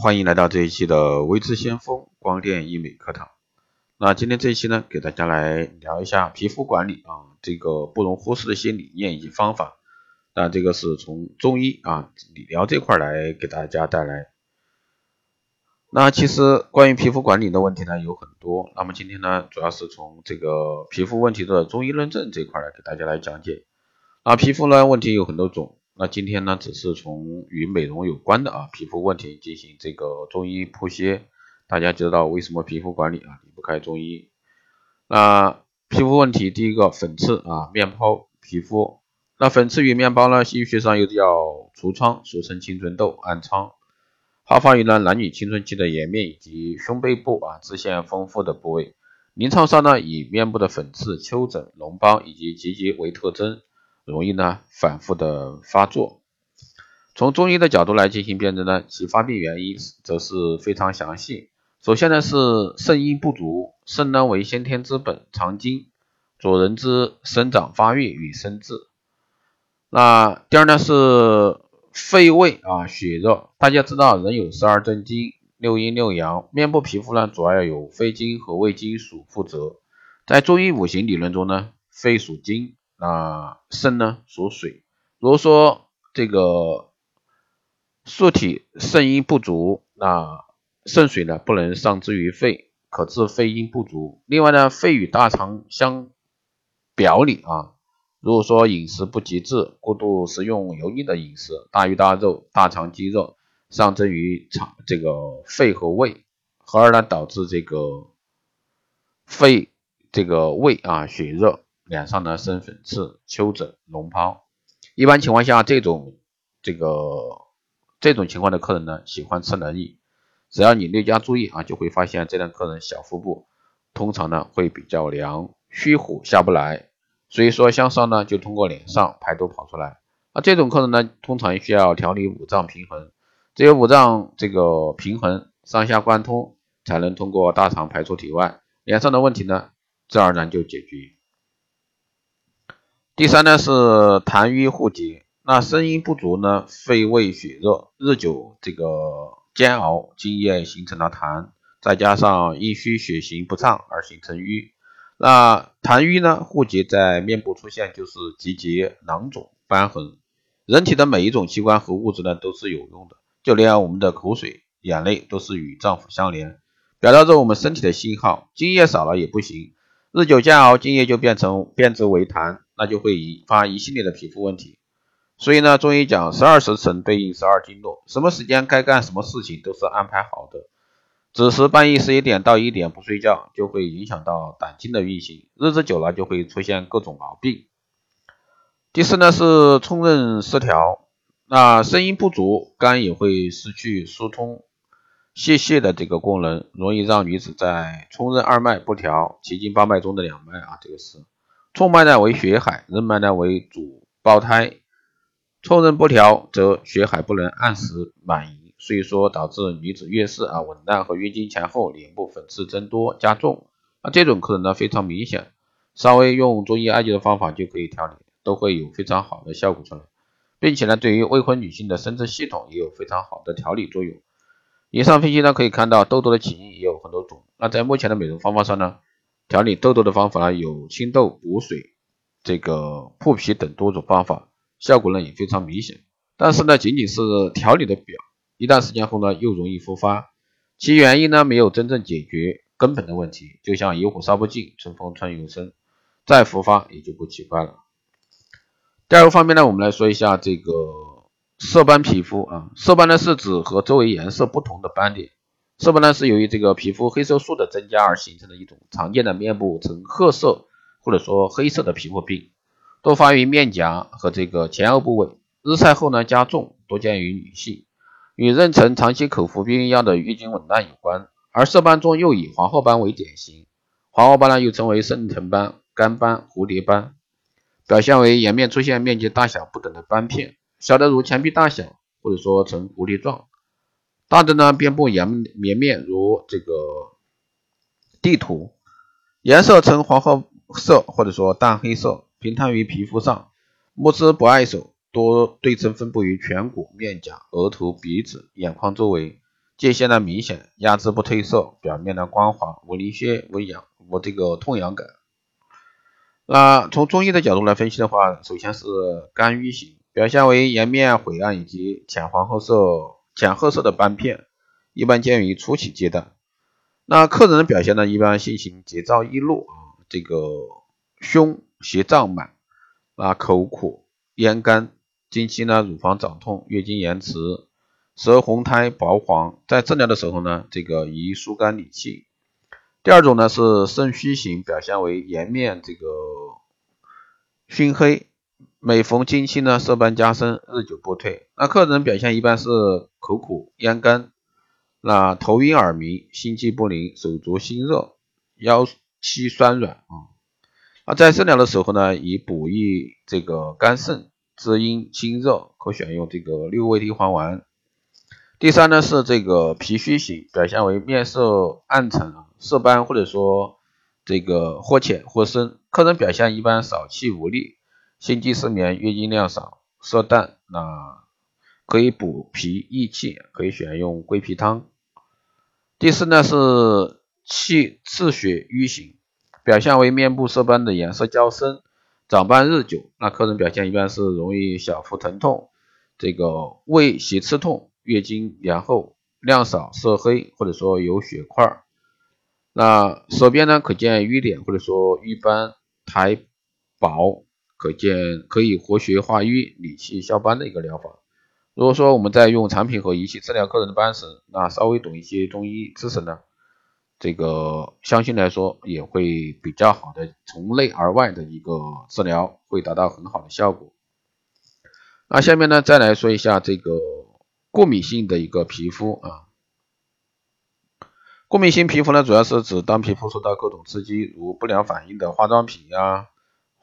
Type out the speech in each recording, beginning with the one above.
欢迎来到这一期的微知先锋光电医美课堂。那今天这一期呢，给大家来聊一下皮肤管理啊，这个不容忽视的一些理念以及方法。那这个是从中医啊理疗这块来给大家带来。那其实关于皮肤管理的问题呢有很多，那么今天呢，主要是从这个皮肤问题的中医论证这块来给大家来讲解。那皮肤呢问题有很多种。那今天呢，只是从与美容有关的啊皮肤问题进行这个中医剖析。大家知道为什么皮肤管理啊离不开中医？那皮肤问题，第一个粉刺啊，面皰皮肤。那粉刺与面包呢，西医学上又叫痤疮，俗称青春痘、暗疮，好发于呢男女青春期的颜面以及胸背部啊脂腺丰富的部位。临床上呢，以面部的粉刺、丘疹、脓包以及结节为特征。容易呢反复的发作。从中医的角度来进行辨证呢，其发病原因则是非常详细。首先呢是肾阴不足，肾呢为先天之本，藏精，主人之生长发育与生智。那第二呢是肺胃啊血热。大家知道人有十二正经，六阴六阳，面部皮肤呢主要有肺经和胃经属负责。在中医五行理论中呢，肺属金。那肾呢属水，如果说这个素体肾阴不足，那肾水呢不能上之于肺，可致肺阴不足。另外呢，肺与大肠相表里啊，如果说饮食不节制，过度食用油腻的饮食，大鱼大肉，大肠肌肉上蒸于肠这个肺和胃，从而呢导致这个肺这个胃啊血热。脸上呢生粉刺、丘疹、脓疱，一般情况下，这种这个这种情况的客人呢，喜欢吃冷饮。只要你略加注意啊，就会发现这类客人小腹部通常呢会比较凉，虚火下不来，所以说向上呢就通过脸上排毒跑出来。那这种客人呢，通常需要调理五脏平衡，只有五脏这个平衡，上下贯通，才能通过大肠排出体外，脸上的问题呢自然而然就解决。第三呢是痰瘀互结，那肾阴不足呢，肺胃血热，日久这个煎熬，津液形成了痰，再加上阴虚血行不畅而形成瘀。那痰瘀呢互结在面部出现就是结节、囊肿、瘢痕。人体的每一种器官和物质呢都是有用的，就连我们的口水、眼泪都是与脏腑相连，表达着我们身体的信号。津液少了也不行，日久煎熬，津液就变成变质为痰。那就会引发一系列的皮肤问题，所以呢，中医讲十二时辰对应十二经络，什么时间该干什么事情都是安排好的。子时半夜十一点到一点不睡觉，就会影响到胆经的运行，日子久了就会出现各种毛病。第四呢是冲任失调，那肾阴不足，肝也会失去疏通泄泻的这个功能，容易让女子在冲任二脉不调，奇经八脉中的两脉啊，这个是。冲脉呢为血海，任脉呢为主胞胎，冲任不调，则血海不能按时满盈，所以说导致女子月事啊紊乱和月经前后脸部粉刺增多加重。那这种客人呢非常明显，稍微用中医艾灸的方法就可以调理，都会有非常好的效果出来，并且呢对于未婚女性的生殖系统也有非常好的调理作用。以上分析呢可以看到痘痘的起因也有很多种，那在目前的美容方法上呢。调理痘痘的方法呢，有清痘、补水、这个破皮等多种方法，效果呢也非常明显。但是呢，仅仅是调理的表，一段时间后呢，又容易复发，其原因呢没有真正解决根本的问题，就像野火烧不尽，春风吹又生，再复发也就不奇怪了。第二个方面呢，我们来说一下这个色斑皮肤啊，色斑呢是指和周围颜色不同的斑点。色斑呢是由于这个皮肤黑色素的增加而形成的一种常见的面部呈褐色或者说黑色的皮肤病，多发于面颊和这个前额部位，日晒后呢加重，多见于女性，与妊娠长期口服避孕药的月经紊乱有关。而色斑中又以黄褐斑为典型，黄褐斑呢又称为肾藤斑、肝斑、蝴蝶斑，表现为颜面出现面积大小不等的斑片，小的如墙壁大小，或者说呈蝴蝶状。大的呢，遍布颜绵面如这个地图，颜色呈黄褐色或者说淡黑色，平摊于皮肤上，目之不碍手，多对称分布于颧骨、面颊、额头、鼻子、眼眶周围，界限呢明显，压制不褪色，表面呢光滑，无凝血，无痒，无这个痛痒感。那从中医的角度来分析的话，首先是肝郁型，表现为颜面晦暗以及浅黄褐色、浅褐色的斑片，一般见于初期阶段。那客人的表现呢，一般性情急躁易怒啊，这个胸胁胀满，啊口苦咽干，经期呢乳房胀痛，月经延迟。舌红苔薄黄，在治疗的时候呢，这个宜疏肝理气。第二种呢是肾虚型，表现为颜面这个熏黑，每逢经期呢色斑加深，日久不退。那客人表现一般是口苦咽干，那头晕耳鸣，心悸不宁，手足心热，腰膝酸软啊。那在治疗的时候呢，以补益这个肝肾，滋阴清热，可选用这个六味地黄丸。第三呢是这个脾虚型，表现为面色暗沉啊、色斑或者说这个或浅或深，客人表现一般少气无力，心悸失眠，月经量少，色淡，那可以补脾益气，可以选用归脾汤。第四呢是气赤血瘀型，表现为面部色斑的颜色较深，长斑日久，那客人表现一般是容易小腹疼痛，这个胃胁刺痛。月经延后，量少，色黑，或者说有血块。那舌边呢，可见瘀点，或者说瘀斑苔薄，可见可以活血化瘀、理气消斑的一个疗法。如果说我们在用产品和仪器治疗客人的斑时，那稍微懂一些中医知识呢，这个相信来说也会比较好的从内而外的一个治疗，会达到很好的效果。那下面呢，再来说一下这个。过敏性的一个皮肤啊，过敏性皮肤呢，主要是指当皮肤受到各种刺激，如不良反应的化妆品呀、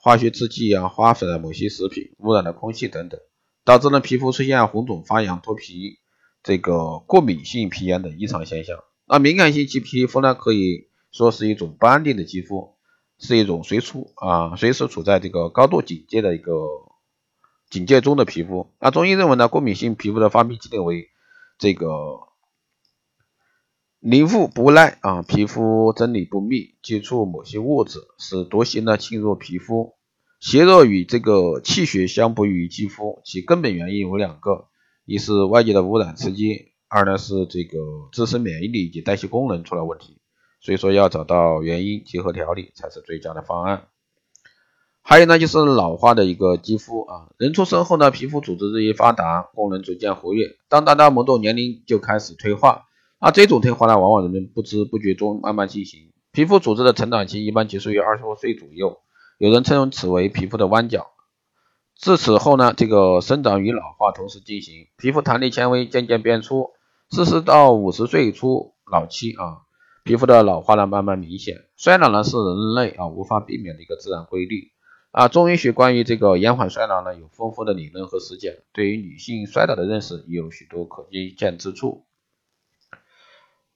化学制剂啊、花粉啊、某些食品、污染的空气等等，导致呢皮肤出现红肿、发痒、脱皮，这个过敏性皮炎等异常现象。那敏感性肌皮肤呢，可以说是一种不安定的肌肤，是一种随处啊随时处在这个高度警戒的一个。警戒中的皮肤，那中医认为呢，过敏性皮肤的发病机理为这个凝附不耐啊，皮肤真理不密，接触某些物质，使毒性呢侵入皮肤，邪热与这个气血相补于肌肤，其根本原因有两个，一是外界的污染刺激，二呢是这个自身免疫力以及代谢功能出了问题，所以说要找到原因，结合调理才是最佳的方案。还有呢，就是老化的一个肌肤啊，人出生后呢，皮肤组织日益发达，功能逐渐活跃，当达到某种年龄就开始退化。那这种退化呢，往往人们不知不觉中慢慢进行。皮肤组织的成长期一般结束于二十多岁左右，有人称此为皮肤的弯角。自此后呢，这个生长与老化同时进行，皮肤弹力纤维渐渐变粗。四十到五十岁初老期啊，皮肤的老化呢慢慢明显。衰老呢是人类啊无法避免的一个自然规律。啊，中医学关于这个延缓衰老呢，有丰富的理论和实践，对于女性衰老的认识也有许多可借鉴之处。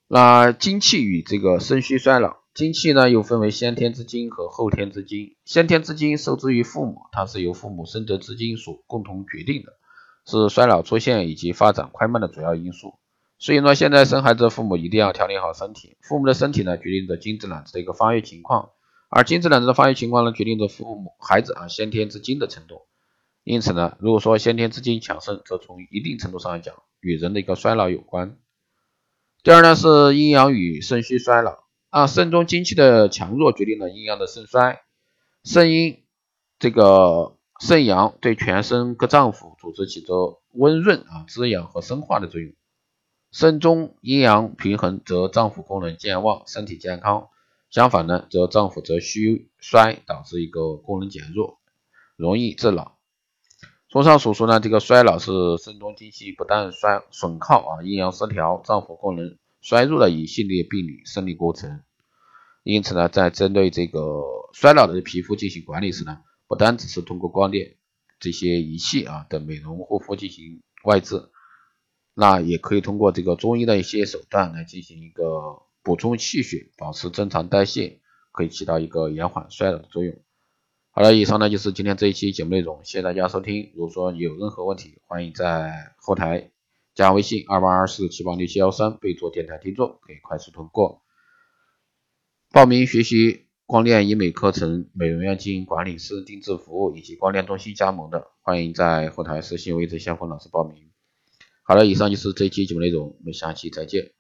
那精气与这个肾虚衰老，精气呢又分为先天之精和后天之精。先天之精受之于父母，它是由父母生得之精所共同决定的，是衰老出现以及发展快慢的主要因素。所以呢，现在生孩子的父母一定要调理好身体，父母的身体呢决定着精子卵子的一个发育情况。而精子卵子的发育情况呢，决定着父母孩子啊先天之精的程度。因此呢，如果说先天之精强盛，则从一定程度上来讲，与人的一个衰老有关。第二呢，是阴阳与肾虚衰老啊，肾中精气的强弱决定了阴阳的盛衰。肾阴这个肾阳对全身各脏腑组织起着温润啊、滋养和生化的作用。肾中阴阳平衡，则脏腑功能健旺，身体健康。相反呢，则脏腑则虚衰，导致一个功能减弱，容易致老。综上所述呢，这个衰老是肾中精气不但衰损耗啊，阴阳失调，脏腑功能衰弱的一系列病理生理过程。因此呢，在针对这个衰老的皮肤进行管理时呢，不单只是通过光电这些仪器啊的美容护肤进行外治，那也可以通过这个中医的一些手段来进行一个。补充气血，保持正常代谢，可以起到一个延缓衰老的作用。好了，以上呢就是今天这一期节目内容，谢谢大家收听。如果说你有任何问题，欢迎在后台。加微信二八二四七八六七幺三，备注电台听众，可以快速通过。报名学习光电医美课程、美容院经营管理、师定制服务以及光电中心加盟的，欢迎在后台私信位置向锋老师报名。好了，以上就是这期节目内容，我们下期再见。